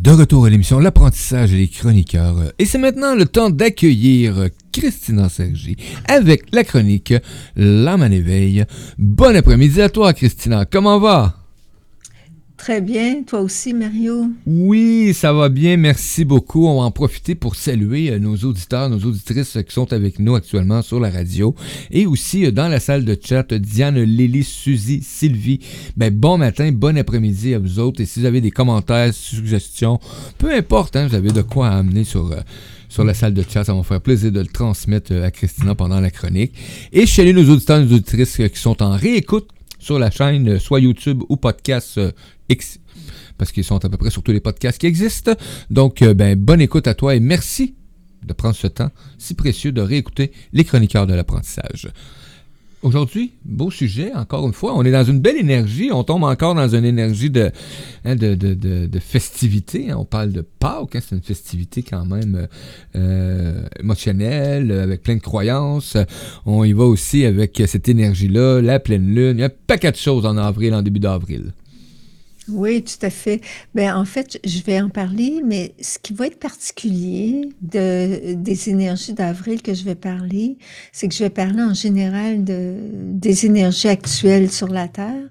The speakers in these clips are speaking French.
De retour à l'émission L'apprentissage les chroniqueurs. Et c'est maintenant le temps d'accueillir Christina Sergi avec la chronique L'âme en éveil. Bon après-midi à toi, Christina. Comment va? Très bien. Toi aussi, Mario? Oui, ça va bien. Merci beaucoup. On va en profiter pour saluer euh, nos auditeurs, nos auditrices qui sont avec nous actuellement sur la radio. Et aussi euh, dans la salle de chat, Diane, Lily, Suzy, Sylvie. Ben, bon matin, bon après-midi à vous autres. Et si vous avez des commentaires, suggestions, peu importe, hein, vous avez de quoi amener sur... Euh, sur la salle de chat. Ça va me faire plaisir de le transmettre à Christina pendant la chronique. Et je salue nos auditeurs et nos auditrices qui sont en réécoute sur la chaîne, soit YouTube ou podcast X, parce qu'ils sont à peu près sur tous les podcasts qui existent. Donc, euh, ben, bonne écoute à toi et merci de prendre ce temps si précieux de réécouter les chroniqueurs de l'apprentissage. Aujourd'hui, beau sujet, encore une fois. On est dans une belle énergie. On tombe encore dans une énergie de, hein, de, de, de, festivité. On parle de Pâques. Hein, c'est une festivité quand même euh, émotionnelle, avec plein de croyances. On y va aussi avec cette énergie-là, la pleine lune. Il y a un paquet de choses en avril, en début d'avril. Oui, tout à fait. Ben, en fait, je vais en parler, mais ce qui va être particulier de, des énergies d'avril que je vais parler, c'est que je vais parler en général de, des énergies actuelles sur la Terre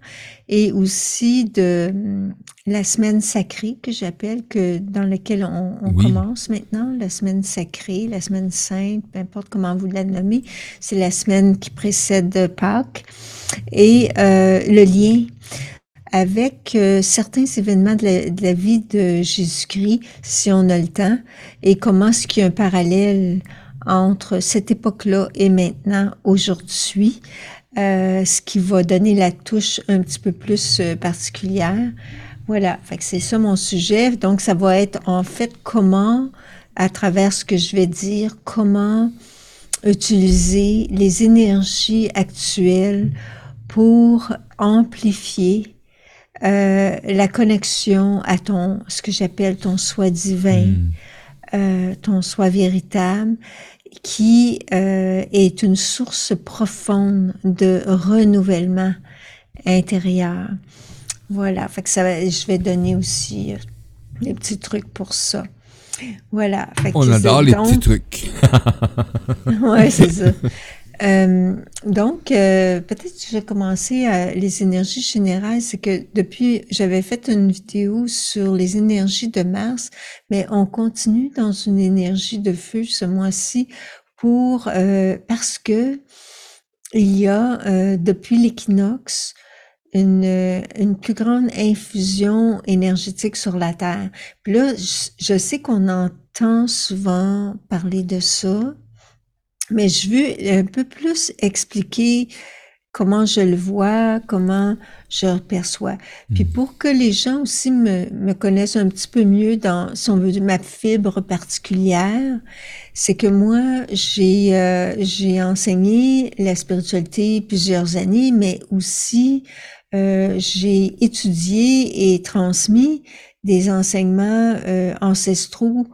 et aussi de hum, la semaine sacrée que j'appelle, que dans laquelle on, on commence maintenant, la semaine sacrée, la semaine sainte, peu importe comment vous la nommez, c'est la semaine qui précède Pâques et euh, le lien avec euh, certains événements de la, vie de Jésus-Christ, si on a le temps, et comment est-ce qu'il y a un parallèle entre cette époque-là et maintenant, aujourd'hui, euh, ce qui va donner la touche un petit peu plus euh, particulière. Voilà, c'est ça mon sujet. Donc, ça va être en fait comment, à travers ce que je vais dire, comment utiliser les énergies actuelles pour amplifier euh, la connexion à ton, ce que j'appelle ton soi divin, hmm. euh, ton soi véritable, qui euh, est une source profonde de renouvellement intérieur. Voilà, fait que ça, je vais donner aussi des petits trucs pour ça. Voilà. On adore les petits trucs. ouais, c'est ça. Euh, donc, euh, peut-être que je vais commencer à les énergies générales. C'est que depuis, j'avais fait une vidéo sur les énergies de Mars, mais on continue dans une énergie de feu ce mois-ci pour euh, parce que il y a euh, depuis l'équinoxe une, une plus grande infusion énergétique sur la Terre. Puis là, je sais qu'on entend souvent parler de ça, mais je veux un peu plus expliquer comment je le vois, comment je le perçois. Puis hmm. pour que les gens aussi me, me connaissent un petit peu mieux dans, si on veut, ma fibre particulière, c'est que moi, j'ai euh, j'ai enseigné la spiritualité plusieurs années, mais aussi euh, j'ai étudié et transmis des enseignements euh, ancestraux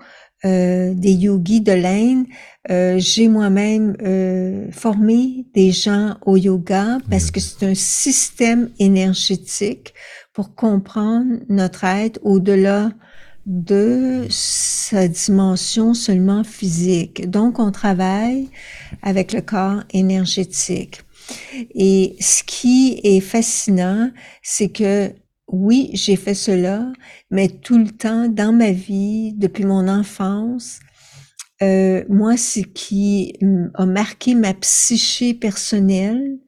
euh, des yogis de l'Inde. Euh, j'ai moi-même euh, formé des gens au yoga parce que c'est un système énergétique pour comprendre notre être au-delà de sa dimension seulement physique. Donc, on travaille avec le corps énergétique. Et ce qui est fascinant, c'est que oui, j'ai fait cela, mais tout le temps dans ma vie, depuis mon enfance, euh, moi, ce qui a marqué ma psyché personnelle,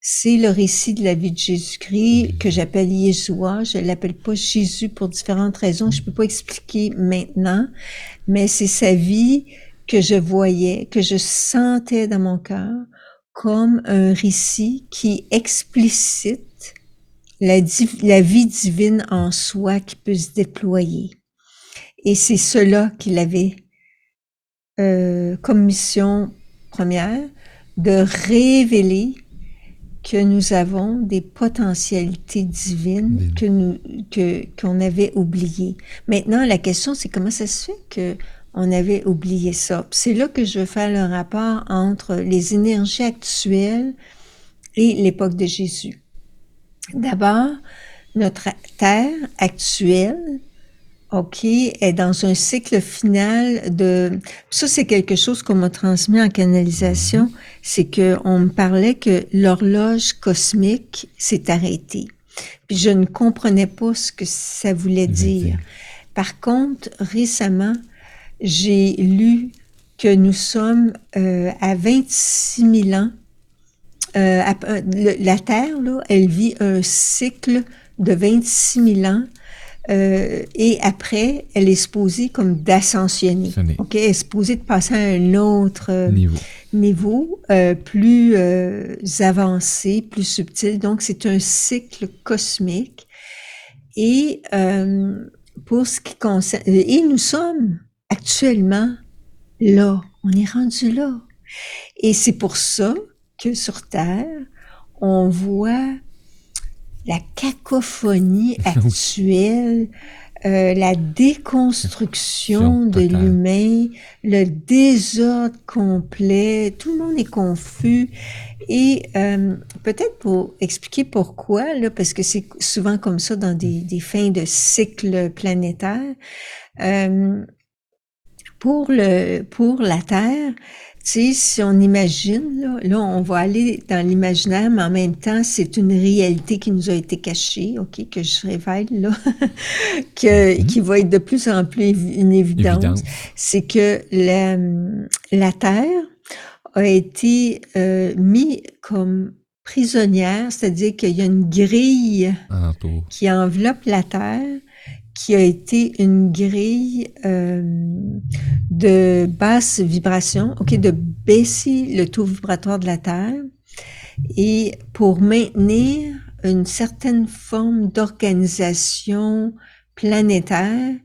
c'est le récit de la vie de Jésus-Christ que j'appelle Yeshua. Je l'appelle pas Jésus pour différentes raisons. Je peux pas expliquer maintenant, mais c'est sa vie que je voyais, que je sentais dans mon cœur comme un récit qui explicite la, vie divine en soi qui peut se déployer. Et c'est cela qu'il avait euh, comme mission première, de révéler que nous avons des potentialités divines que nous que qu'on avait oubliées. Maintenant, la question c'est comment ça se fait que on avait oublié ça? C'est là que je veux faire le rapport entre les énergies actuelles et l'époque de Jésus. D'abord, notre Terre actuelle OK, est dans un cycle final de... Ça, c'est quelque chose qu'on m'a transmis en canalisation, c'est que on me parlait que l'horloge cosmique s'est arrêtée. Puis je ne comprenais pas ce que ça voulait dire. Par contre, récemment, j'ai lu que nous sommes euh, à 26 000 ans. Euh, la Terre, là, elle vit un cycle de 26 000 ans euh, et après, elle est supposée comme d'ascensionner. OK? Elle est supposée de passer à un autre euh, niveau, niveau euh, plus euh, avancé, plus subtil. Donc, c'est un cycle cosmique. Et euh, pour ce qui concerne... Et nous sommes actuellement là. On est rendu là. Et c'est pour ça que sur Terre, on voit la cacophonie actuelle, euh, la déconstruction de l'humain, le désordre complet, tout le monde est confus. Et euh, peut-être pour expliquer pourquoi, là, parce que c'est souvent comme ça dans des, des fins de cycle planétaire, euh, pour, le, pour la Terre, sais, si on imagine, là, là on va aller dans l'imaginaire, mais en même temps, c'est une réalité qui nous a été cachée, OK, que je révèle, là, que, mm-hmm. qui va être de plus en plus une évidence. C'est que la, la Terre a été euh, mise comme prisonnière, c'est-à-dire qu'il y a une grille qui enveloppe la Terre qui a été une grille euh, de basse vibration, ok, de baisser le taux vibratoire de la Terre et pour maintenir une certaine forme d'organisation planétaire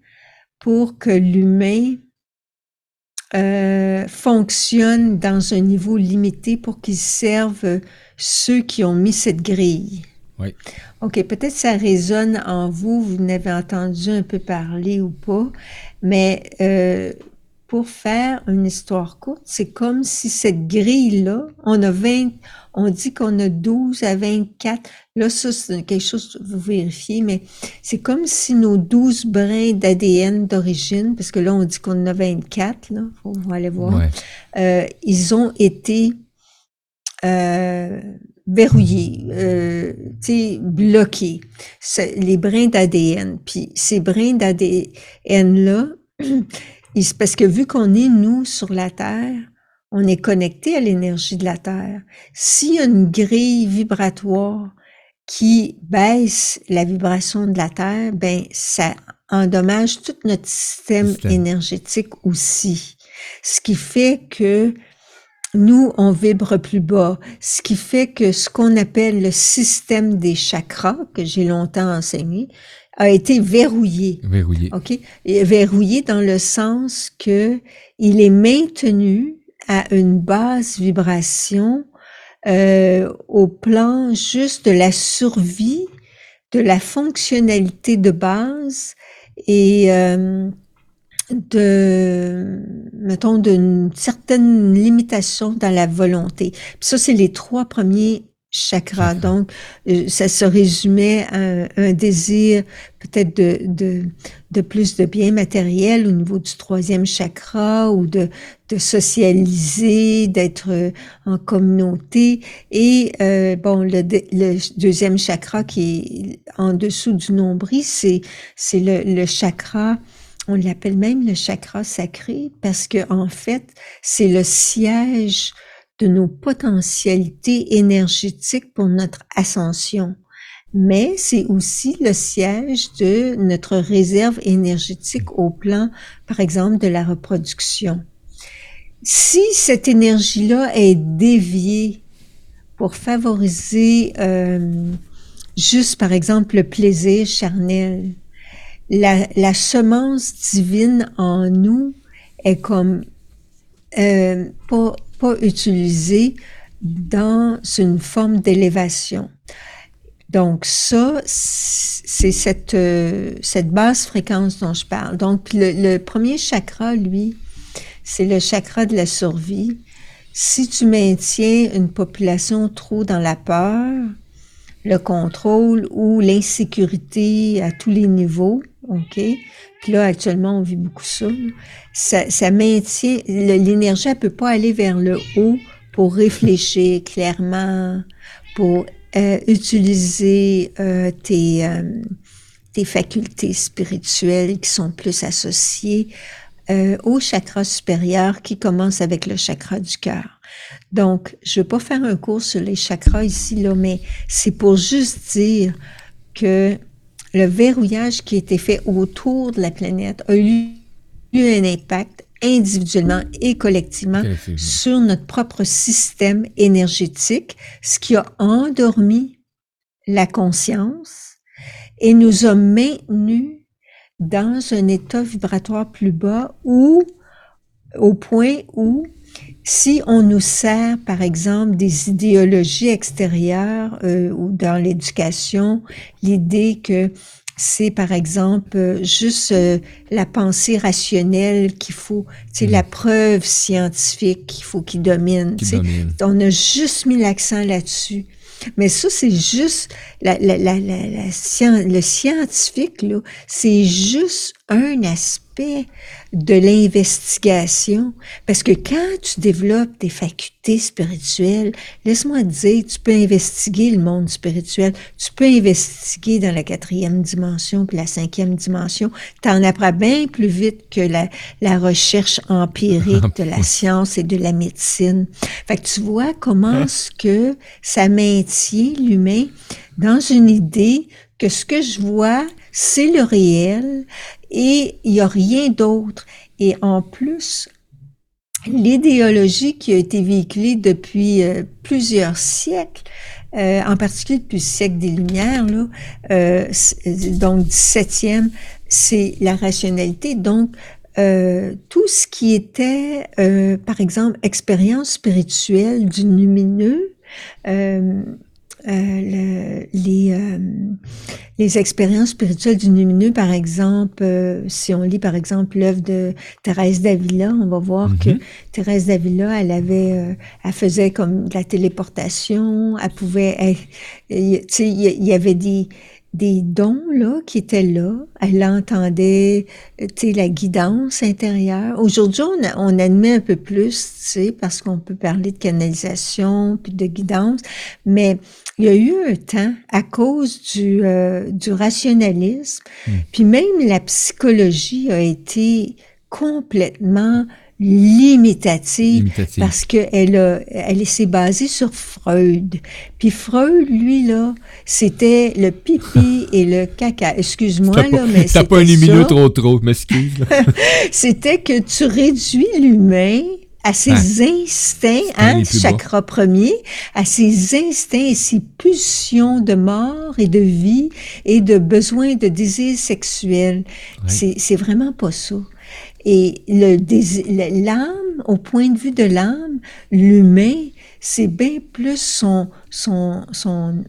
pour que l'humain euh, fonctionne dans un niveau limité pour qu'il serve ceux qui ont mis cette grille. Oui. OK, peut-être ça résonne en vous, vous n'avez entendu un peu parler ou pas, mais euh, pour faire une histoire courte, c'est comme si cette grille-là, on a 20, on dit qu'on a 12 à 24, là, ça, c'est quelque chose, vous vérifiez, mais c'est comme si nos 12 brins d'ADN d'origine, parce que là, on dit qu'on en a 24, là, faut, aller voir, euh, ils ont été euh, verrouillés, euh, bloqués, les brins d'ADN. Puis ces brins d'ADN-là, parce que vu qu'on est, nous, sur la Terre, on est connecté à l'énergie de la Terre. S'il y a une grille vibratoire qui baisse la vibration de la Terre, ben ça endommage tout notre système. énergétique aussi. Ce qui fait que nous, on vibre plus bas, ce qui fait que ce qu'on appelle le système des chakras, que j'ai longtemps enseigné, a été verrouillé. Verrouillé. OK? Et verrouillé dans le sens que il est maintenu à une basse vibration euh, au plan juste de la survie, de la fonctionnalité de base et euh, de, mettons, d'une certaine limitation dans la volonté. Puis ça, c'est les trois premiers chakras. Donc, euh, ça se résumait à un, désir peut-être de, de, de, plus de bien matériel au niveau du troisième chakra ou de, de socialiser, d'être euh, en communauté. Et euh, bon, le, le, deuxième chakra qui est en dessous du nombril, c'est c'est le, le chakra on l'appelle même le chakra sacré parce que en fait, c'est le siège de nos potentialités énergétiques pour notre ascension. Mais c'est aussi le siège de notre réserve énergétique au plan, par exemple, de la reproduction. Si cette énergie-là est déviée pour favoriser euh, juste, par exemple, le plaisir charnel, la, la semence divine en nous est comme euh, pas, pas utilisée dans une forme d'élévation. Donc ça, c'est cette, euh, cette basse fréquence dont je parle. Donc le, le premier chakra, lui, c'est le chakra de la survie. Si tu maintiens une population trop dans la peur, le contrôle ou l'insécurité à tous les niveaux, OK? Puis là, actuellement, on vit beaucoup ça. Ça, ça maintient, l'énergie, elle peut pas aller vers le haut pour réfléchir clairement, pour euh, utiliser euh, tes, euh, tes facultés spirituelles qui sont plus associées euh, au chakra supérieur qui commence avec le chakra du cœur. Donc, je ne vais pas faire un cours sur les chakras ici, là, mais c'est pour juste dire que le verrouillage qui a été fait autour de la planète a eu, un impact individuellement et collectivement sur notre propre système énergétique, ce qui a endormi la conscience et nous a maintenus dans un état vibratoire plus bas ou au point où si on nous sert, par exemple, des idéologies extérieures euh, ou dans l'éducation, l'idée que c'est par exemple juste euh, la pensée rationnelle qu'il faut, c'est la mm. preuve scientifique qu'il faut qu'il domine. domine. On a juste mis l'accent là-dessus. Mais ça, c'est juste la, la, la, la, le scientifique, là, c'est juste un aspect de l'investigation. Parce que quand tu développes tes facultés spirituelles, laisse-moi te dire, tu peux investiguer le monde spirituel, tu peux investiguer dans la quatrième dimension puis la cinquième dimension. Tu en apprends bien plus vite que la, la recherche empirique de la science et de la médecine. Fait que tu vois comment ce que ça maintient l'humain dans une idée que ce que je vois, c'est le réel et il n'y a rien d'autre. Et en plus, l'idéologie qui a été véhiculée depuis euh, plusieurs siècles, euh, en particulier depuis le siècle des Lumières, là, euh, donc 17e, c'est la rationalité. Donc, tout ce qui était, par exemple, expérience spirituelle du lumineux, euh, les, euh, les expériences spirituelles du lumineux, par exemple, euh, si on lit par exemple l'œuvre de Thérèse Davila, on va voir que mm-hmm. Thérèse Davila, elle avait, elle faisait comme de la téléportation, elle pouvait, tu sais, il y avait des des dons là qui étaient là. Elle entendait, tu sais, la guidance intérieure. Aujourd'hui, on, on, admet un peu plus, tu sais, parce qu'on peut parler de canalisation puis de guidance, mais il y a eu un temps à cause du, euh, du rationalisme, hmm. puis même la psychologie a été complètement limitative, parce qu'elle a, elle s'est basée sur Freud. Puis Freud, lui, là, c'était le pipi et le caca. Excuse-moi, là, mais T'as pas un minute trop trop, m'excuse. c'était que tu réduis l'humain à ses instincts, hein, chakra premier, à ses instincts et ses pulsions de mort et de vie et de besoin de désir sexuel. C'est vraiment pas ça. Et l'âme, au point de vue de l'âme, l'humain, c'est bien plus son, son, son,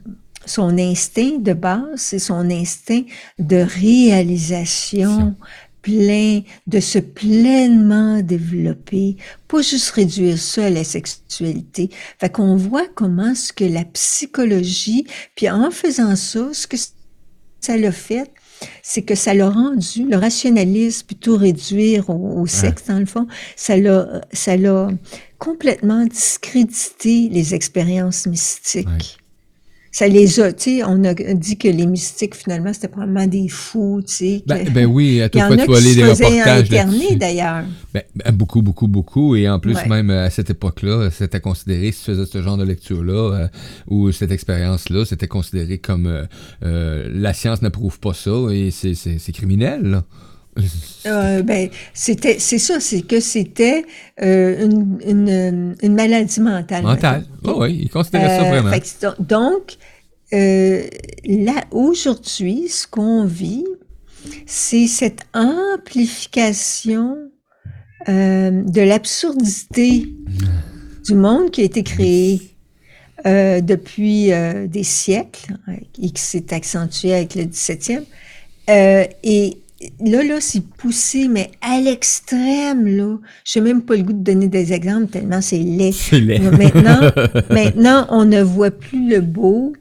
son instinct de base, c'est son instinct de réalisation plein, de se pleinement développer, pas juste réduire ça à la sexualité. Fait qu'on voit comment ce que la psychologie, puis en faisant ça, ce que ça l'a fait, c'est que ça l'a rendu, le rationalisme, plutôt réduire au, sexe, dans le fond, ça l'a, ça l'a complètement discrédité les expériences mystiques ça les a, tu sais, on a dit que les mystiques, finalement, c'était probablement des fous, tu sais. Ben, ben, oui, à tout fois, tu vois les reportages d'ailleurs. Ben, ben, beaucoup, beaucoup, beaucoup. Et en plus, même à cette époque-là, c'était considéré, si tu faisais ce genre de lecture-là, euh, ou cette expérience-là, c'était considéré comme euh, euh, la science n'approuve pas ça et c'est criminel, là. Euh, ben, c'était, c'est ça, c'est que c'était euh, une, une, une, maladie mentale. Mentale, oh, oui, il considérait ça euh, vraiment. donc, là, aujourd'hui, ce qu'on vit, c'est cette amplification de l'absurdité du monde qui a été créé depuis des siècles et qui s'est accentué avec le 17e. et là, là, c'est poussé, mais à l'extrême, là. Je n'ai même pas le goût de donner des exemples tellement c'est laid. Maintenant, maintenant, on ne voit plus le beau.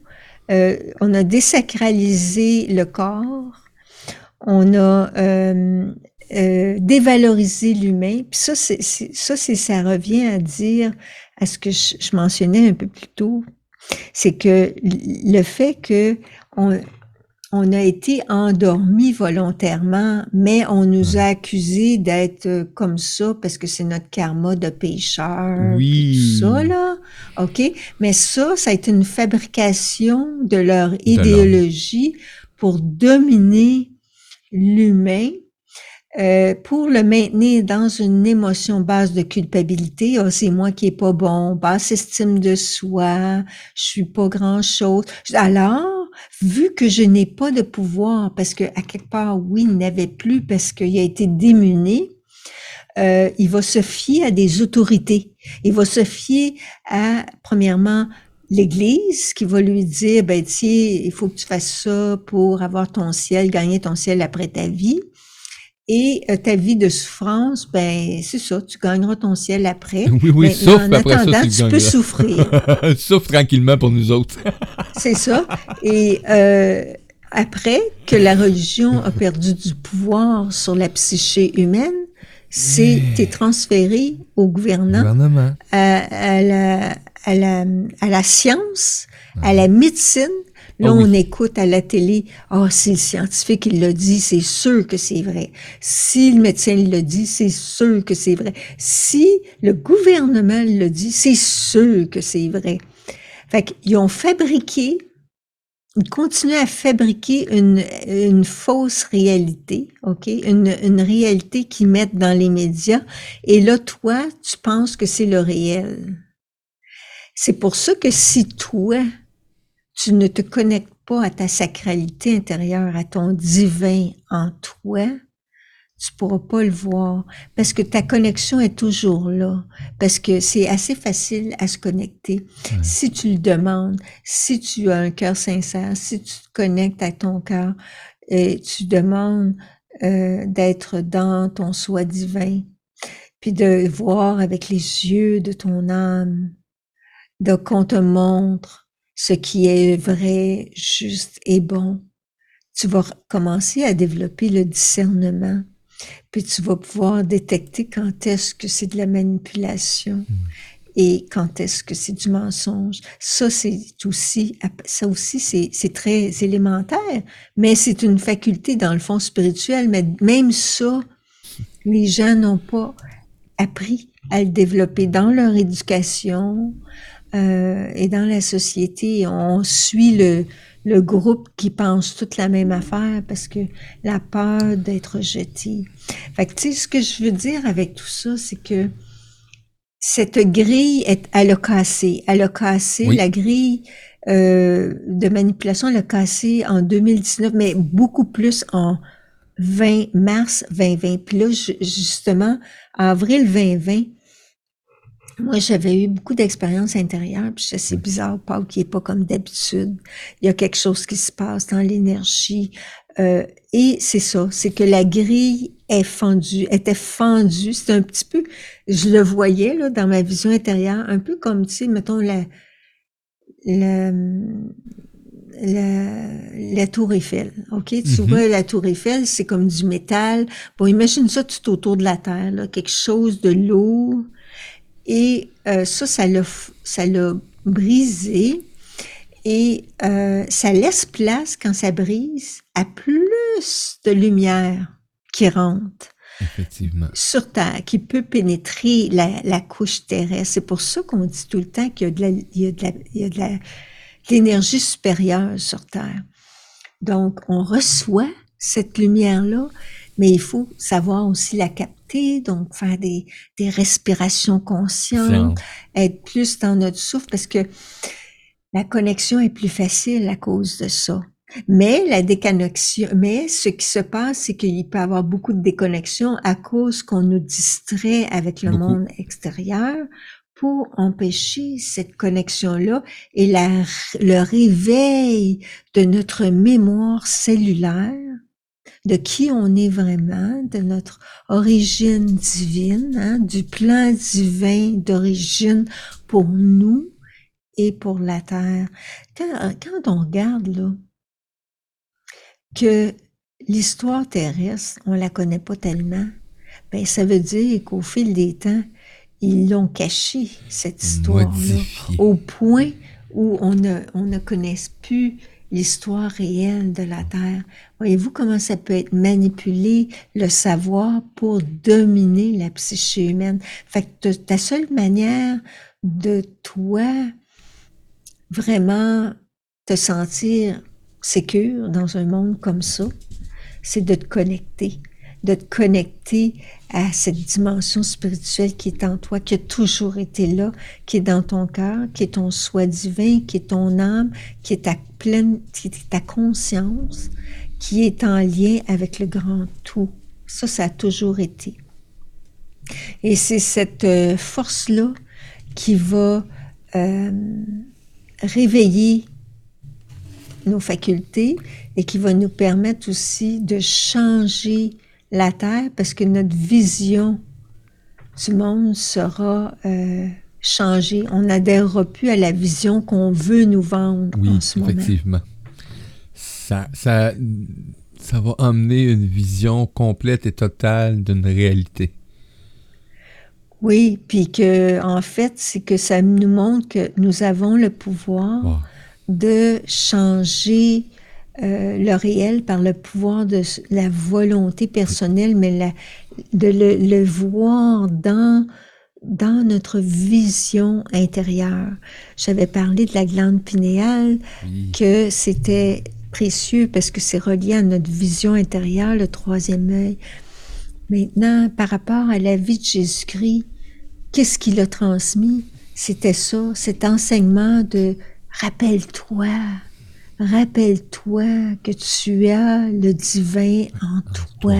Euh, on a désacralisé le corps. on a euh, euh, dévalorisé l'humain. Puis ça, c'est, ça, c'est, ça revient à dire à ce que je, je mentionnais un peu plus tôt, c'est que le fait que on, on a été endormi volontairement, mais on nous a accusés d'être euh, comme ça parce que c'est notre karma de pécheur. Oui. Tout ça, là. OK? Mais ça, ça a été une fabrication de leur idéologie pour dominer l'humain euh, pour le maintenir dans une émotion basse de culpabilité, oh, c'est moi qui est pas bon, basse estime de soi, je suis pas grand chose. Alors, vu que je n'ai pas de pouvoir, parce que à quelque part, oui, il n'avait plus parce qu'il a été démuni, euh, il va se fier à des autorités. Il va se fier à, premièrement, l'Église qui va lui dire, ben tiens, il faut que tu fasses ça pour avoir ton ciel, gagner ton ciel après ta vie. Et euh, ta vie de souffrance, ben c'est ça, tu gagneras ton ciel après. Oui, oui, sauf en après attendant, ça, tu, tu peux souffrir. Souffre tranquillement pour nous autres. c'est ça. Et euh, après que la religion a perdu du pouvoir sur la psyché humaine, c'est t'es transféré au gouvernement, gouvernement. À, à, la, à, la, à la science, à la médecine, Là, oh on écoute à la télé, ah, oh, si le scientifique il l'a dit, c'est sûr que c'est vrai. Si le médecin l'a dit, c'est sûr que c'est vrai. Si le gouvernement le dit, c'est sûr que c'est vrai. Fait qu'ils ont fabriqué, ils continuent à fabriquer une, une fausse réalité, OK? Une, une réalité qu'ils mettent dans les médias. Et là, toi, tu penses que c'est le réel. C'est pour ça que si toi, tu ne te connectes pas à ta sacralité intérieure, à ton divin en toi, tu pourras pas le voir parce que ta connexion est toujours là, parce que c'est assez facile à se connecter. Si tu le demandes, si tu as un cœur sincère, si tu te connectes à ton cœur et tu demandes euh, d'être dans ton soi divin, puis de voir avec les yeux de ton âme, de qu'on te montre ce qui est vrai, juste et bon, tu vas commencer à développer le discernement, puis tu vas pouvoir détecter quand est-ce que c'est de la manipulation hmm. et quand est-ce que c'est du mensonge. Ça, c'est aussi, ça aussi, c'est très élémentaire, mais c'est une faculté dans le fond spirituel, mais même ça, les gens n'ont pas appris à le développer dans leur éducation, euh, et dans la société, on suit le, le groupe qui pense toute la même affaire parce que la peur d'être jeté. Fait que, tu sais, ce que je veux dire avec tout ça, c'est que cette grille, est, elle a cassé. Elle a cassé la grille euh, de manipulation, elle a cassé en 2019, mais beaucoup plus en 20 mars 2020. Puis là, justement, en avril 2020, moi, j'avais eu beaucoup d'expériences intérieures, puis c'est bizarre, Paul, qui est pas comme d'habitude. Il y a quelque chose qui se passe dans l'énergie. Euh, et c'est ça, c'est que la grille est fendue, était fendue. C'est un petit peu, je le voyais là dans ma vision intérieure, un peu comme, tu sais, mettons la, la, la, tour Eiffel, ok? Tu mm-hmm. vois, la tour Eiffel, c'est comme du métal. Bon, imagine ça tout autour de la Terre, là, quelque chose de lourd, et euh, ça, ça l'a, ça l'a brisé. Et euh, ça laisse place, quand ça brise, à plus de lumière qui rentre. Effectivement. Sur Terre, qui peut pénétrer la, la couche terrestre. C'est pour ça qu'on dit tout le temps qu'il y a de la, il y a de la, il y a de la, l'énergie supérieure sur Terre. Donc, on reçoit cette lumière-là, mais il faut savoir aussi la donc faire des, des respirations conscientes, être plus dans notre souffle, parce que la connexion est plus facile à cause de ça. Mais la déconnexion, mais ce qui se passe, c'est qu'il peut y avoir beaucoup de déconnexion à cause qu'on nous distrait avec le monde extérieur pour empêcher cette connexion-là et la, le réveil de notre mémoire cellulaire de qui on est vraiment, de notre origine divine, hein, du plan divin d'origine pour nous et pour la terre. Quand, quand on regarde là, que l'histoire terrestre, on la connaît pas tellement. Ben, ça veut dire qu'au fil des temps, ils l'ont caché, cette histoire-là, au point où on ne, on ne connaît plus l'histoire réelle de la Terre. Voyez-vous comment ça peut être manipulé, le savoir, pour dominer la psyché humaine? Fait que ta seule manière de toi vraiment te sentir sécure dans un monde comme ça, c'est de te connecter, de te connecter à cette dimension spirituelle qui est en toi, qui a toujours été là, qui est dans ton cœur, qui est ton soi divin, qui est ton âme, qui est ta pleine, qui est ta conscience, qui est en lien avec le grand tout. Ça, ça a toujours été. Et c'est cette euh, force-là qui va euh, réveiller nos facultés et qui va nous permettre aussi de changer la Terre parce que notre vision du monde sera euh, changée. On n'adhérera plus à la vision qu'on veut nous vendre oui, en ce moment. effectivement. Ça, ça, ça va emmener une vision complète et totale d'une réalité. Oui, puis que en fait, c'est que ça nous montre que nous avons le pouvoir de changer euh, le réel par le pouvoir de la volonté personnelle, mais la, de le, voir dans dans notre vision intérieure. J'avais parlé de la glande pinéale, que c'était précieux parce que c'est relié à notre vision intérieure, le troisième œil. Maintenant, par rapport à la vie de Jésus-Christ, qu'est-ce qu'il a transmis? C'était ça, cet enseignement de Rappelle-toi, rappelle-toi que tu as le divin en toi.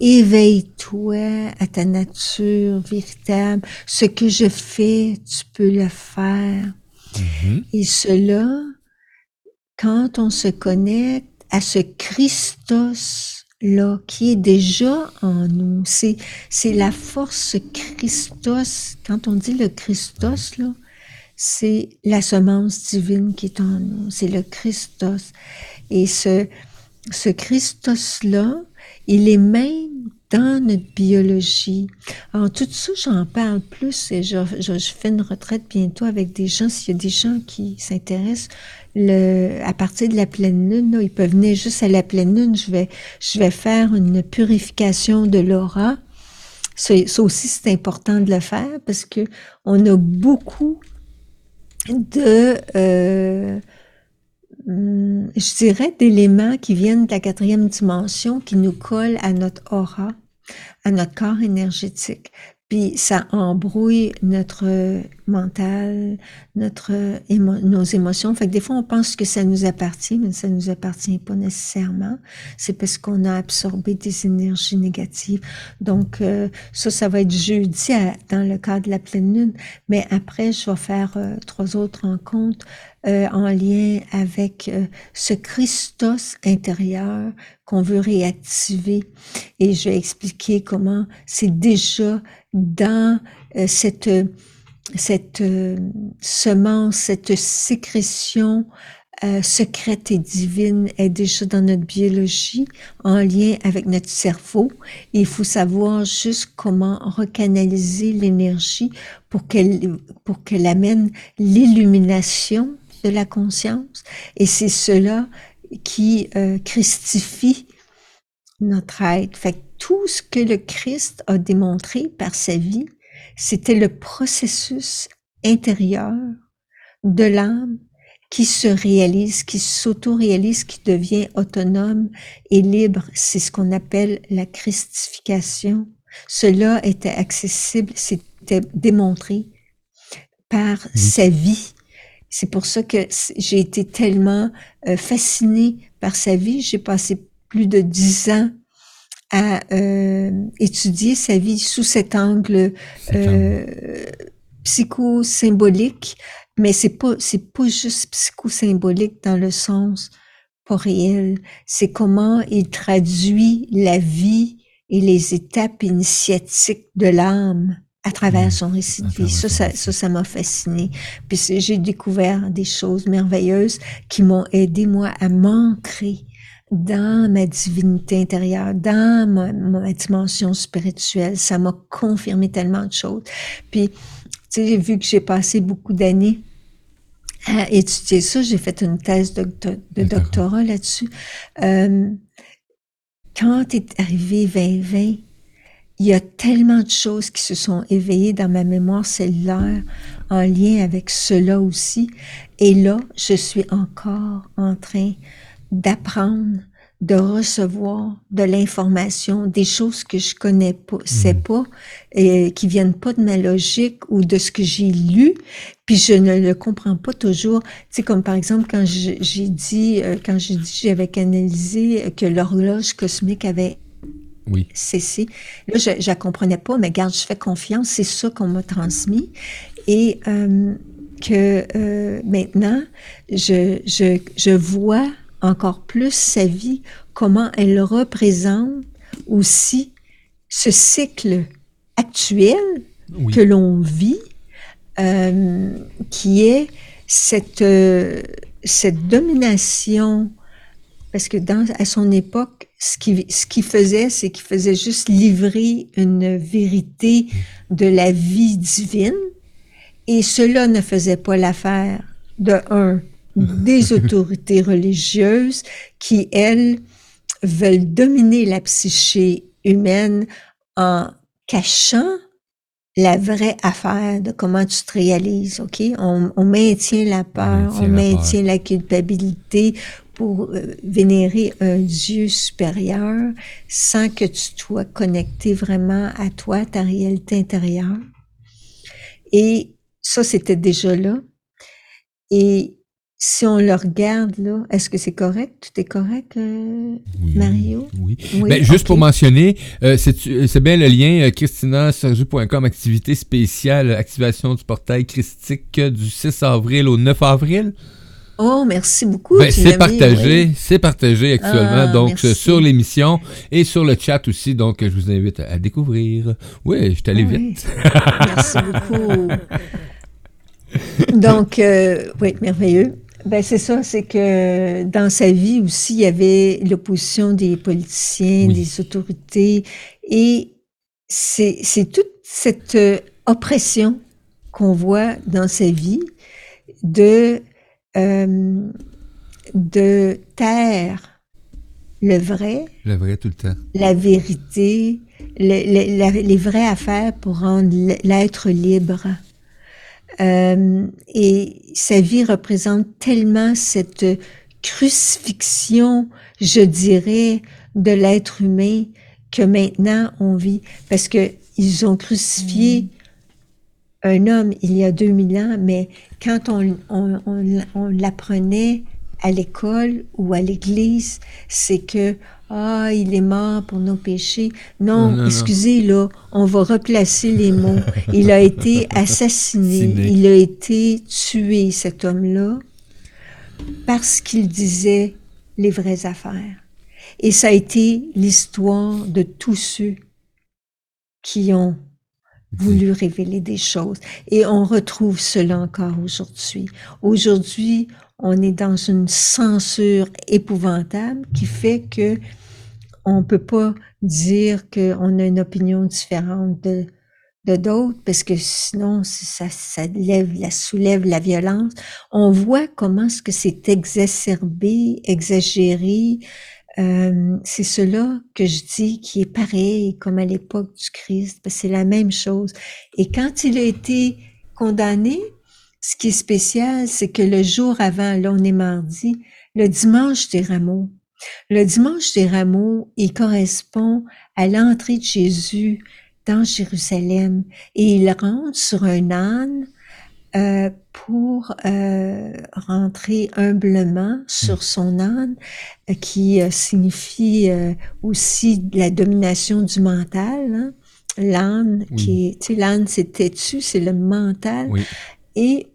Éveille-toi à ta nature véritable. Ce que je fais, tu peux le faire. Mm-hmm. Et cela, quand on se connecte à ce Christos là, qui est déjà en nous, c'est, c'est la force Christos. Quand on dit le Christos, là, c'est la semence divine qui est en nous, c'est le Christos. Et ce, ce Christos-là, il est même dans notre biologie. Alors, tout ça, j'en parle plus et je, je, fais une retraite bientôt avec des gens. S'il y a des gens qui s'intéressent, à partir de la pleine lune, ils peuvent venir juste à la pleine lune. Je vais, je vais faire une purification de l'aura. Ça aussi, c'est important de le faire parce que on a beaucoup de, euh, hmm, je dirais, d'éléments qui viennent de la quatrième dimension, qui nous collent à notre aura, à notre corps énergétique. Puis ça embrouille notre mental, notre nos émotions. Fait que des fois, on pense que ça nous appartient, mais ça nous appartient pas nécessairement. C'est parce qu'on a absorbé des énergies négatives. Donc, euh, ça, ça va être jeudi dans le cadre de la pleine lune. Mais après, je vais faire euh, trois autres rencontres euh, en lien avec ce Christos intérieur qu'on veut réactiver. Et je vais expliquer comment c'est déjà dans cette cette euh, semence, cette sécrétion euh, secrète et divine est déjà dans notre biologie, en lien avec notre cerveau. il faut savoir juste comment recanaliser l'énergie pour qu'elle pour amène l'illumination de la conscience. Et c'est cela qui euh, christifie notre être. Tout ce que le Christ a démontré par sa vie, c'était le processus intérieur de l'âme qui se réalise, qui s'auto-réalise, qui devient autonome et libre. C'est ce qu'on appelle la christification. Cela était accessible, c'était démontré par sa vie. C'est pour ça que j'ai été tellement euh, fascinée par sa vie. J'ai passé plus de dix ans à euh, étudier sa vie sous cet angle euh, psychosymbolique, mais c'est pas c'est pas juste psychosymbolique dans le sens pas réel. C'est comment il traduit la vie et les étapes initiatiques de l'âme à travers mmh. son récit de vie. Ça, ça, ça, ça m'a fasciné. Puis j'ai découvert des choses merveilleuses qui m'ont aidé, moi, à m'ancrer dans ma divinité intérieure, dans ma, ma dimension spirituelle. Ça m'a confirmé tellement de choses. Puis, tu sais, vu que j'ai passé beaucoup d'années à étudier ça, j'ai fait une thèse de, de, doctorat là-dessus. Euh, quand est arrivé 2020, il y a tellement de choses qui se sont éveillées dans ma mémoire cellulaire en lien avec cela aussi. Et là, je suis encore en train d'apprendre, de recevoir de l'information, des choses que je connais pas, sais mhm. pas, et qui viennent pas de ma logique ou de ce que j'ai lu, puis je ne le comprends pas toujours. Tu sais, comme par exemple quand j'ai dit, euh, quand j'ai dit, j'avais canalisé que l'horloge cosmique avait oui. cessé. Là, je, je la comprenais pas, mais garde, je fais confiance, c'est ça qu'on m'a transmis. Et euh, que euh, maintenant, je, je, je vois encore plus sa vie, comment elle représente aussi ce cycle actuel que l'on vit, euh, qui est cette, euh, cette domination, parce que dans, à son époque, ce qu'il ce qui faisait, c'est qu'il faisait juste livrer une vérité de la vie divine, et cela ne faisait pas l'affaire de un des autorités religieuses qui, elles, veulent dominer la psyché humaine en cachant la vraie affaire de comment tu te réalises, OK? On, maintient la peur, on maintient, la, culpabilité pour euh, vénérer un Dieu supérieur sans que tu sois connecté vraiment à toi, ta réalité intérieure. Et ça, c'était déjà là. Et si on le regarde, là, est-ce que c'est correct? Tout est correct, euh, Mario? Oui. Ben, juste pour mentionner, euh, c'est bien le lien euh, activité spéciale, activation du portail christique du 6 avril au 9 avril. Oh, merci beaucoup. Ben, c'est partagé, c'est partagé actuellement, ah, donc sur l'émission et sur le chat aussi, donc je vous invite à, découvrir. Oui, je t'allais vite. merci beaucoup. Donc, oui, merveilleux. Ben c'est ça, c'est que dans sa vie aussi, il y avait l'opposition des politiciens, des autorités, et c'est toute cette euh, oppression qu'on voit dans sa vie de euh, de taire le vrai, le vrai tout le temps, la vérité, les vraies affaires pour rendre l'être libre. Euh, et sa vie représente tellement cette crucifixion, je dirais, de l'être humain que maintenant on vit. Parce que ils ont crucifié mm. un homme il y a 2000 ans, mais quand on, on, on l'apprenait à l'école ou à l'église, c'est que ah, il est mort pour nos péchés. Non, excusez, là, on va replacer les mots. Il a été assassiné, il a été tué, cet homme-là, parce qu'il disait les vraies affaires. Et ça a été l'histoire de tous ceux qui ont voulu révéler des choses. Et on retrouve cela encore aujourd'hui. Aujourd'hui, on est dans une censure épouvantable qui fait que on peut pas dire qu'on a une opinion différente de de d'autres parce que sinon ça, ça lève, la soulève la violence. On voit comment ce que c'est exacerbé, exagéré. Euh, c'est cela que je dis qui est pareil comme à l'époque du Christ. C'est la même chose. Et quand il a été condamné, ce qui est spécial, c'est que le jour avant, là on est mardi, le dimanche des rameaux. Le dimanche des rameaux, il correspond à l'entrée de Jésus dans Jérusalem et il rentre sur un âne euh, pour euh, rentrer humblement sur son âne, euh, qui signifie aussi la domination du mental. Hein. L'âne, qui est, tu sais, l'âne c'est têtu, c'est le mental. Et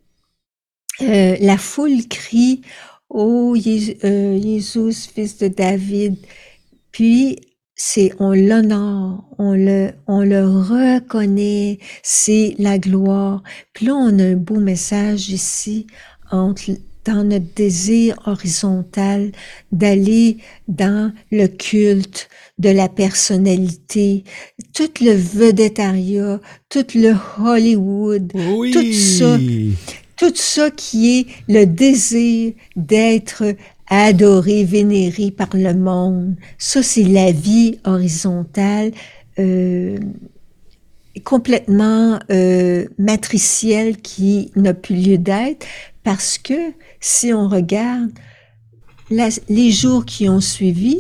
euh, la foule crie Oh euh, Jésus, fils de David. Puis c'est on l'honore, on le on le reconnaît, c'est la gloire. Puis là on a un beau message ici entre dans notre désir horizontal d'aller dans le culte de la personnalité, tout le vedettariat, tout le Hollywood, tout ça, tout ça qui est le désir d'être adoré, vénéré par le monde. Ça, c'est la vie horizontale euh, complètement euh, matricielle qui n'a plus lieu d'être parce que si on regarde les jours qui ont suivi,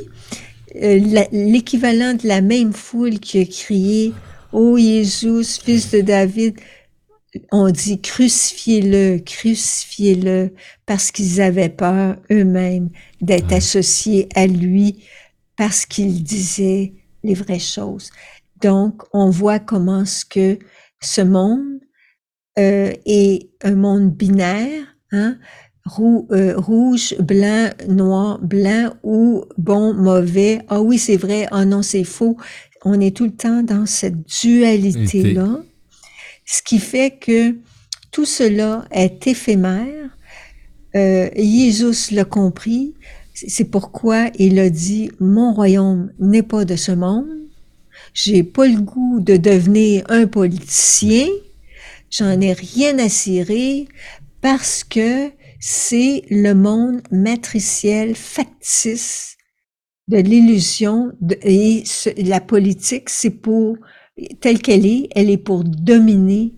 euh, l'équivalent de la même foule qui a crié Ô Jésus, fils de David, on dit crucifiez-le, crucifiez-le, parce qu'ils avaient peur eux-mêmes d'être associés à lui, parce qu'il disait les vraies choses. Donc, on voit comment ce que ce monde euh, est un monde binaire, hein, euh, rouge, blanc, noir, blanc ou bon, mauvais. Ah oui, c'est vrai. Ah non, c'est faux. On est tout le temps dans cette dualité-là, ce qui fait que tout cela est éphémère. Euh, Jésus l'a compris. C'est pourquoi il a dit, mon royaume n'est pas de ce monde. J'ai pas le goût de devenir un politicien. J'en ai rien à cirer parce que c'est le monde matriciel factice de l'illusion et la politique, c'est pour, telle qu'elle est, elle est pour dominer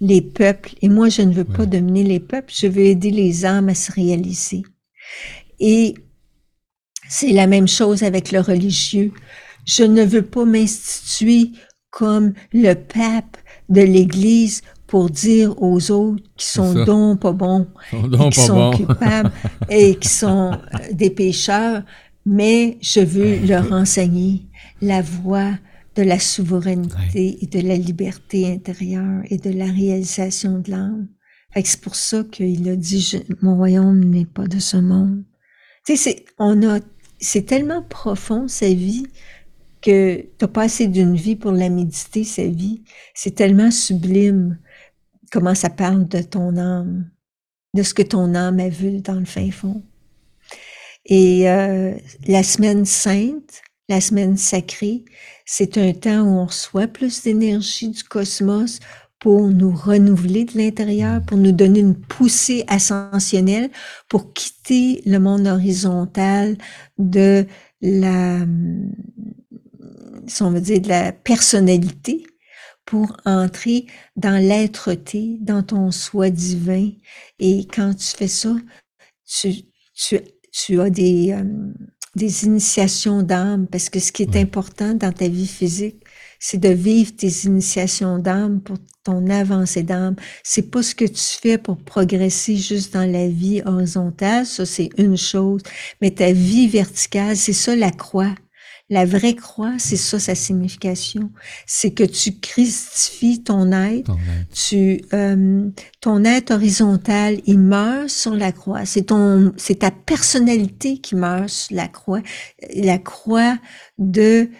les peuples. Et moi, je ne veux pas dominer les peuples, je veux aider les âmes à se réaliser. Et c'est la même chose avec le religieux. Je ne veux pas m'instituer comme le pape de l'Église pour dire aux autres qui sont donc pas bons, qui sont coupables et qui sont euh, des pécheurs, mais je veux leur enseigner la voie de la souveraineté et de la liberté intérieure et de la réalisation de l'âme. C'est pour ça qu'il a dit mon royaume n'est pas de ce monde. Tu sais, c'est on a c'est tellement profond sa vie que t'as pas assez d'une vie pour la méditer sa vie. C'est tellement sublime comment ça parle de ton âme, de ce que ton âme a vu dans le fin fond. Et euh, la semaine sainte, la semaine sacrée, c'est un temps où on reçoit plus d'énergie du cosmos pour nous renouveler de l'intérieur, pour nous donner une poussée ascensionnelle, pour quitter le monde horizontal de la, si on veut dire, de la personnalité, pour entrer dans l'être-té, dans ton soi divin. Et quand tu fais ça, tu, tu, tu as des, euh, des initiations d'âme, parce que ce qui est important dans ta vie physique, c'est de vivre tes initiations d'âme pour ton avancée d'âme. C'est pas ce que tu fais pour progresser juste dans la vie horizontale, ça c'est une chose, mais ta vie verticale, c'est ça la croix. La vraie croix, c'est ça sa signification. C'est que tu christifies ton être, tu euh, ton être horizontal, il meurt sur la croix. C'est ton, c'est ta personnalité qui meurt sur la croix. La croix de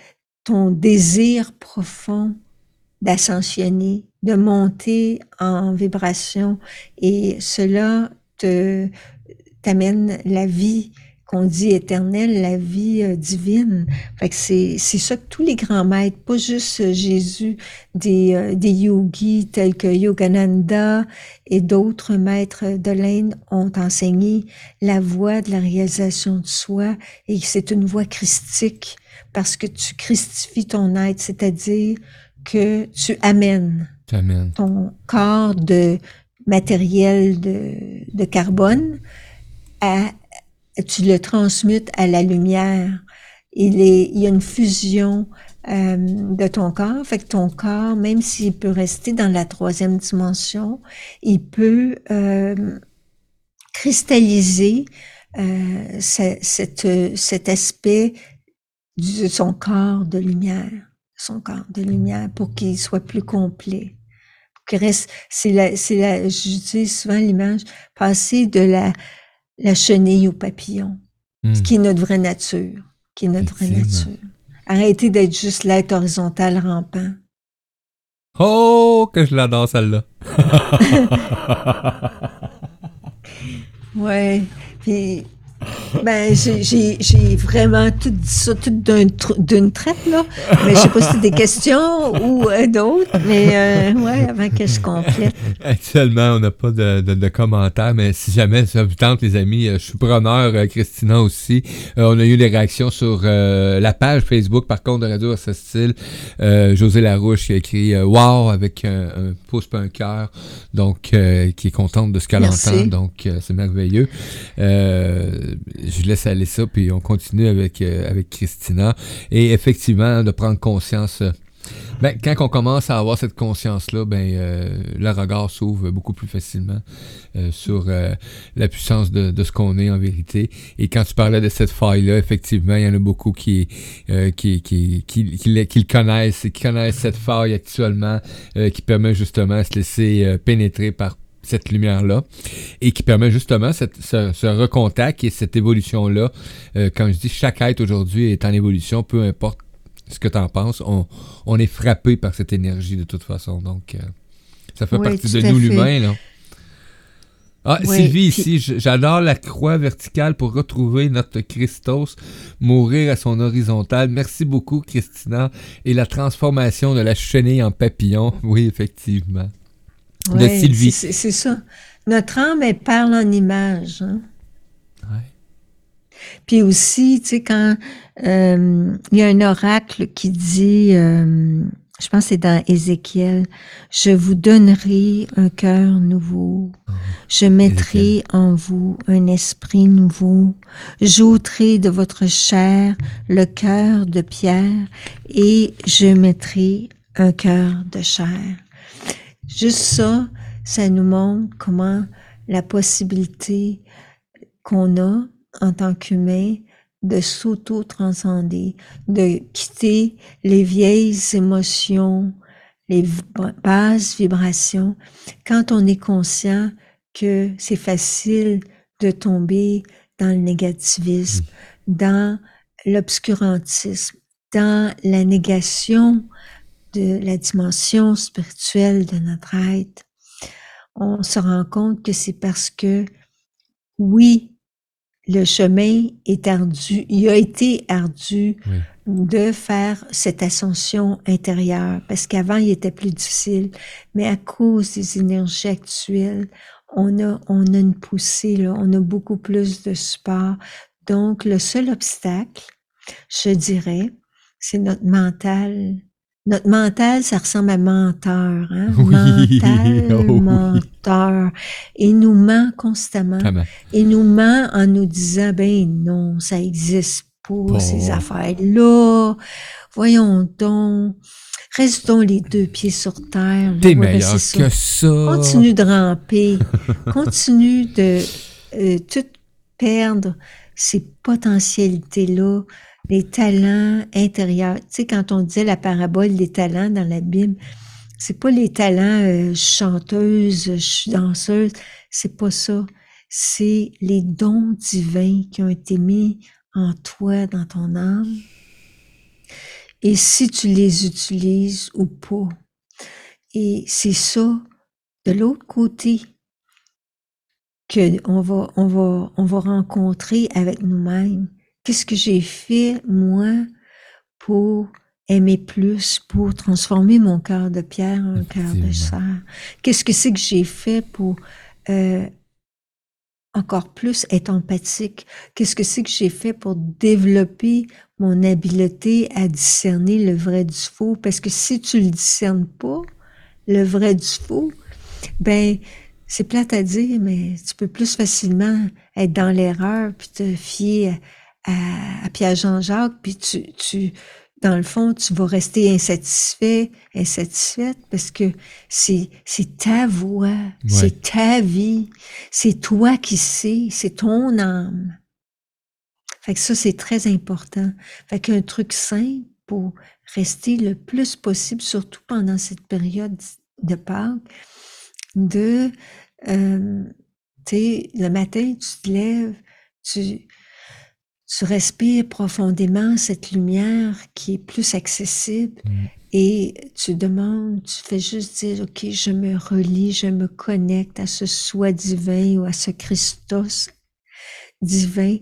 ton désir profond d'ascensionner, de monter en vibration, et cela te t'amène la vie qu'on dit éternelle, la vie euh, divine. Fait que c'est, c'est ça que tous les grands maîtres, pas juste euh, Jésus, des, euh, des yogis tels que Yogananda et d'autres maîtres de l'Inde ont enseigné la voie de la réalisation de soi et c'est une voie christique parce que tu christifies ton être, c'est-à-dire que tu amènes ton corps de matériel de, de carbone à tu le transmutes à la lumière. Il, est, il y a une fusion euh, de ton corps, fait que ton corps, même s'il peut rester dans la troisième dimension, il peut euh, cristalliser euh, cet, cet aspect de son corps de lumière, son corps de lumière, pour qu'il soit plus complet. reste, c'est la, c'est la, j'utilise souvent l'image, passer de la, la chenille au papillon, ce hmm. qui est notre vraie nature, qui est notre vraie nature. Arrêtez d'être juste l'être horizontal rampant. Oh, que je l'adore celle-là. Ouais. Puis ben, j'ai vraiment tout dit ça, tout d'une traite, là. Mais je sais pas si c'est des questions ou euh, d'autres, mais euh, ouais, avant que je complète. Actuellement, on n'a pas de, de, commentaires, mais si jamais ça vous tente, les amis, euh, je suis preneur, Christina aussi. on a eu des réactions sur la page Facebook, par contre, de Radio à ce style. José Larouche qui a écrit Wow avec un, un pouce pas un cœur, donc qui est contente de ce qu'elle entend, donc c'est merveilleux. Euh, je laisse aller ça, puis on continue avec, euh, avec Christina. Et effectivement, de prendre conscience. Euh, ben, quand on commence à avoir cette conscience-là, ben, le regard s'ouvre beaucoup plus facilement sur la puissance de, de ce qu'on est en vérité. Et quand tu parlais de cette faille-là, effectivement, il y en a beaucoup qui, qui, qui, qui, qui, le connaissent et qui connaissent cette faille actuellement qui permet justement de se laisser pénétrer par cette lumière-là et qui permet justement cette, ce, ce, recontact et cette évolution-là. Euh, quand je dis chaque être aujourd'hui est en évolution, peu importe ce que tu en penses, on, on, est frappé par cette énergie de toute façon. Donc, euh, ça fait partie de nous, l'humain. Là. Ah, Sylvie ici, j'adore la croix verticale pour retrouver notre Christos, mourir à son horizontale. Merci beaucoup, Christina. Et la transformation de la chenille en papillon. Oui, effectivement de Sylvie. C'est ça. Notre âme, elle parle en images. Hein? Puis aussi, tu sais, quand euh, il y a un oracle qui dit, euh, je pense que c'est dans Ézéchiel, je vous donnerai un cœur nouveau, ah je mettrai en vous un esprit nouveau, j'ôterai de votre chair le cœur de pierre et je mettrai un cœur de chair. Juste ça, ça nous montre comment la possibilité qu'on a en tant qu'humain de s'auto-transcender, de quitter les vieilles émotions, les basses vibrations, quand on est conscient que c'est facile de tomber dans le négativisme, dans l'obscurantisme, dans la négation de la dimension spirituelle de notre être, on se rend compte que c'est parce que, oui, le chemin est ardu, il a été ardu de faire cette ascension intérieure, parce qu'avant, il était plus difficile, mais à cause des énergies actuelles, on a, on a une poussée, là, on a beaucoup plus de support. Donc, le seul obstacle, je dirais, c'est notre mental notre mental, ça ressemble à menteur, hein? Mental, oh menteur. Il nous ment constamment. Il nous ment en nous disant, ben non, ça existe pas, ces affaires-là. Voyons donc. Restons les deux pieds sur terre. T'es meilleur que ça. Continue de ramper. Continue de euh, tout perdre ces potentialités-là les talents intérieurs. Tu sais, quand on disait la parabole des talents dans la Bible, c'est pas les talents euh, chanteuse, danseuse, c'est pas ça. C'est les dons divins qui ont été mis en toi, dans ton âme. Et si tu les utilises ou pas. Et c'est ça, de l'autre côté, qu'on va, on va, on va rencontrer avec nous-mêmes Qu'est-ce que j'ai fait, moi, pour aimer plus, pour transformer mon cœur de pierre en cœur de chair? Qu'est-ce que c'est que j'ai fait pour euh, encore plus être empathique? Qu'est-ce que c'est que j'ai fait pour développer mon habileté à discerner le vrai du faux? Parce que si tu le discernes pas, le vrai du faux, ben, c'est plate à dire, mais tu peux plus facilement être dans l'erreur puis te fier à, Pierre Jean-Jacques, puis tu, tu, dans le fond, tu vas rester insatisfait, insatisfaite, parce que c'est, c'est ta voix, c'est ta vie, c'est toi qui sais, c'est ton âme. Fait que ça, c'est très important. Fait qu'un truc simple pour rester le plus possible, surtout pendant cette période de Pâques, de, euh, tu sais, le matin, tu te lèves, tu, tu respires profondément cette lumière qui est plus accessible mm. et tu demandes, tu fais juste dire, OK, je me relie, je me connecte à ce soi divin ou à ce Christos divin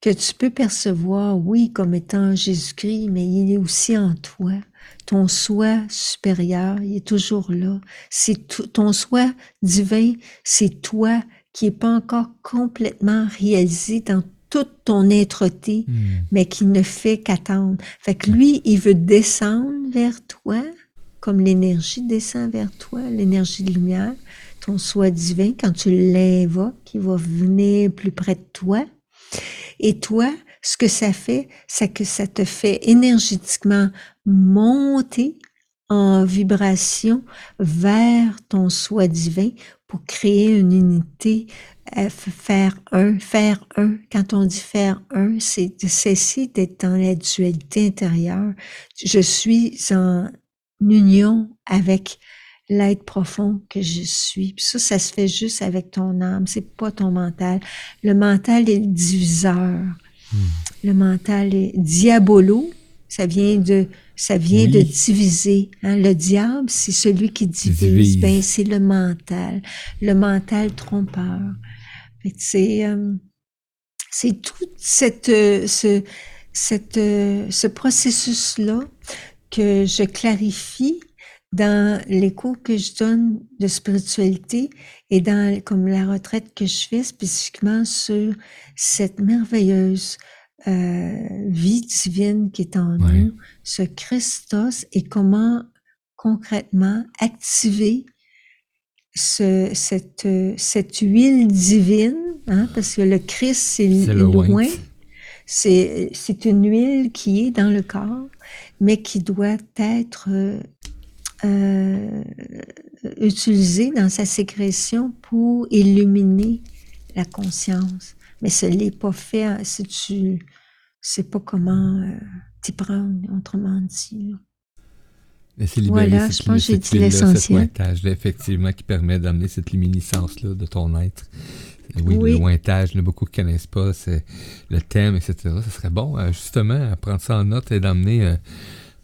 que tu peux percevoir, oui, comme étant Jésus-Christ, mais il est aussi en toi. Ton soi supérieur, il est toujours là. C'est ton soi divin, c'est toi qui n'est pas encore complètement réalisé dans toute ton êtreté, hmm. mais qui ne fait qu'attendre. Fait que lui, il veut descendre vers toi, comme l'énergie descend vers toi, l'énergie de lumière, ton soi divin, quand tu l'invoques, il va venir plus près de toi. Et toi, ce que ça fait, c'est que ça te fait énergétiquement monter en vibration vers ton soi divin pour créer une unité, euh, faire un, faire un. Quand on dit faire un, c'est cesser d'être dans la dualité intérieure. Je suis en union avec l'être profond que je suis. Puis ça, ça se fait juste avec ton âme, c'est pas ton mental. Le mental est le diviseur. Hmm. Le mental est diabolo, ça vient de ça vient de diviser. Hein. Le diable, c'est celui qui divise. Ben, c'est le mental, le mental trompeur. C'est euh, c'est tout cette ce cette ce processus là que je clarifie dans les cours que je donne de spiritualité et dans comme la retraite que je fais spécifiquement sur cette merveilleuse euh, vie divine qui est en nous, ce Christos et comment concrètement activer ce, cette, cette huile divine, hein, parce que le Christ, c'est loin. C'est, c'est une huile qui est dans le corps, mais qui doit être euh, utilisée dans sa sécrétion pour illuminer la conscience. Mais ce n'est pas fait si tu sais pas comment euh, t'y prendre, autrement dit. C'est voilà, je pense que j'ai dit l'essentiel. effectivement, qui permet d'amener cette luminescence-là de ton être. Oui, le lointage, beaucoup ne connaissent pas, c'est le thème, etc. Ce serait bon, euh, justement, à prendre ça en note et d'amener euh,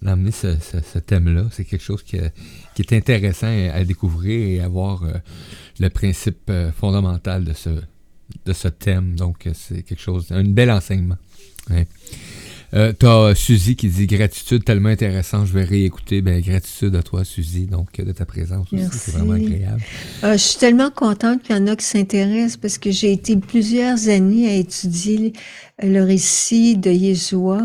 d'amener ce, ce, thème-là. C'est quelque chose qui, qui, est intéressant à, découvrir et à voir le principe fondamental de ce, de ce thème. Donc, c'est quelque chose, un bel enseignement. Euh, T'as Suzy qui dit gratitude tellement intéressant, je vais réécouter. Ben, gratitude à toi, Suzy, donc de ta présence aussi, c'est vraiment agréable. Euh, je suis tellement contente qu'il y en a qui s'intéressent parce que j'ai été plusieurs années à étudier le récit de Yeshua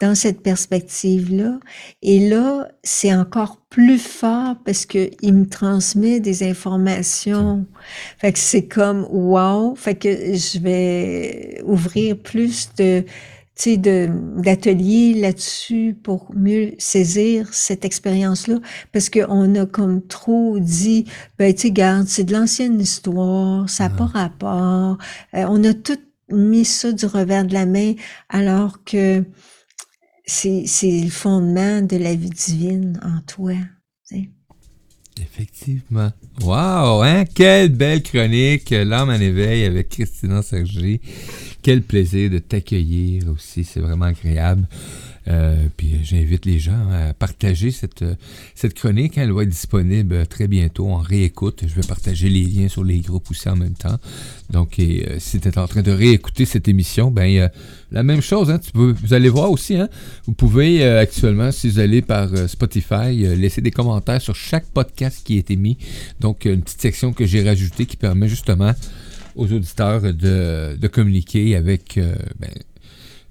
dans cette perspective-là. Et là, c'est encore plus fort parce que il me transmet des informations. Fait que c'est comme wow. Fait que je vais ouvrir plus de de d'ateliers là-dessus pour mieux saisir cette expérience-là? Parce qu'on a comme trop dit ben tu garde c'est de l'ancienne histoire ça n'a pas rapport euh, on a tout mis ça du revers de la main alors que c'est, le fondement de la vie divine en toi. Effectivement. Wow, hein? Quelle belle chronique, L'âme en éveil avec Christina Sergi. Quel plaisir de t'accueillir aussi, c'est vraiment agréable. Euh, puis j'invite les gens à partager cette, cette chronique. Elle va être disponible très bientôt en réécoute. Je vais partager les liens sur les groupes aussi en même temps. Donc, euh, si tu es en train de réécouter cette émission, ben la même chose. Hein, tu peux, vous allez voir aussi. Hein, vous pouvez euh, actuellement, si vous allez par Spotify, laisser des commentaires sur chaque podcast qui est émis. Donc, une petite section que j'ai rajoutée qui permet justement aux auditeurs de, communiquer avec ben,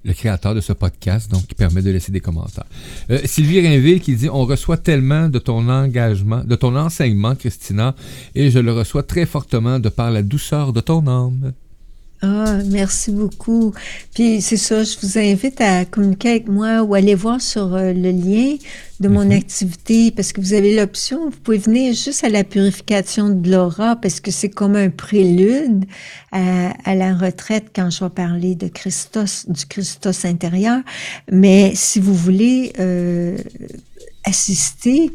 le créateur de ce podcast, donc qui permet de laisser des commentaires. Euh, Sylvie Rainville qui dit On reçoit tellement de ton engagement, de ton enseignement, Christina, et je le reçois très fortement de par la douceur de ton âme. Ah, merci beaucoup. Puis c'est ça, je vous invite à communiquer avec moi ou aller voir sur euh, le lien de mon mhm. activité parce que vous avez l'option, vous pouvez venir juste à la purification de l'aura parce que c'est comme un prélude à, à, la retraite quand je vais parler de Christos, du Christos intérieur. Mais si vous voulez euh, assister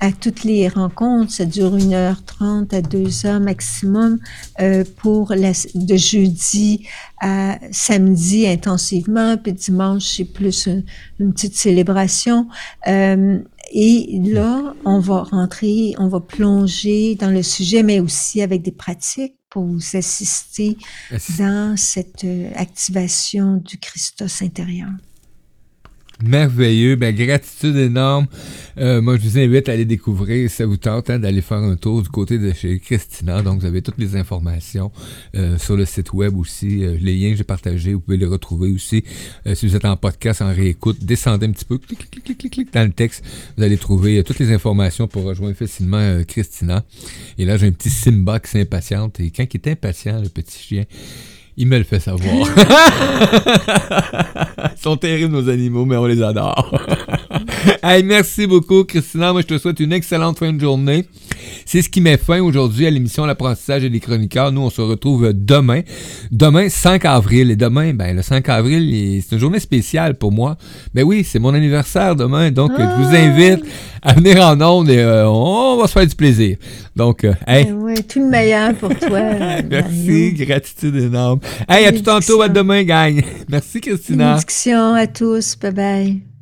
à toutes les rencontres. Ça dure une heure trente à deux heures maximum euh, pour la, de jeudi à samedi intensivement, puis dimanche c'est plus une, petite célébration. Euh, et là, on va rentrer, on va plonger dans le sujet, mais aussi avec des pratiques pour vous assister dans cette euh, activation du Christos intérieur. Merveilleux, ben gratitude énorme. Euh, moi, je vous invite à aller découvrir, ça vous tente hein, d'aller faire un tour du côté de chez Christina. Donc, vous avez toutes les informations euh, sur le site web aussi. Euh, les liens que j'ai partagés, vous pouvez les retrouver aussi. si vous êtes en podcast, en réécoute, descendez un petit peu, clic, clic, clic, clic, clic dans le texte. Vous allez trouver toutes les informations pour rejoindre facilement Christina. Et là, j'ai un petit Simba qui s'impatiente. Et quand il est impatient, le petit chien, il me le fait savoir. Ils sont terribles, nos animaux, mais on les adore. hey, merci beaucoup, Christina. Moi, je te souhaite une excellente fin de journée. C'est ce qui met fin aujourd'hui à l'émission L'apprentissage et les chroniqueurs. Nous, on se retrouve demain. Demain, 5 avril. Et demain, ben, le 5 avril, c'est une journée spéciale pour moi. Ben oui, c'est mon anniversaire demain. Donc, je vous ah! invite à venir en ondes et euh, on va se faire du plaisir. Donc, euh, hey. Ben tout le meilleur pour toi. Merci, gratitude énorme. Hey, à tout tantôt, à demain, gang. Merci, Christina. Bénédiction à tous. Bye bye.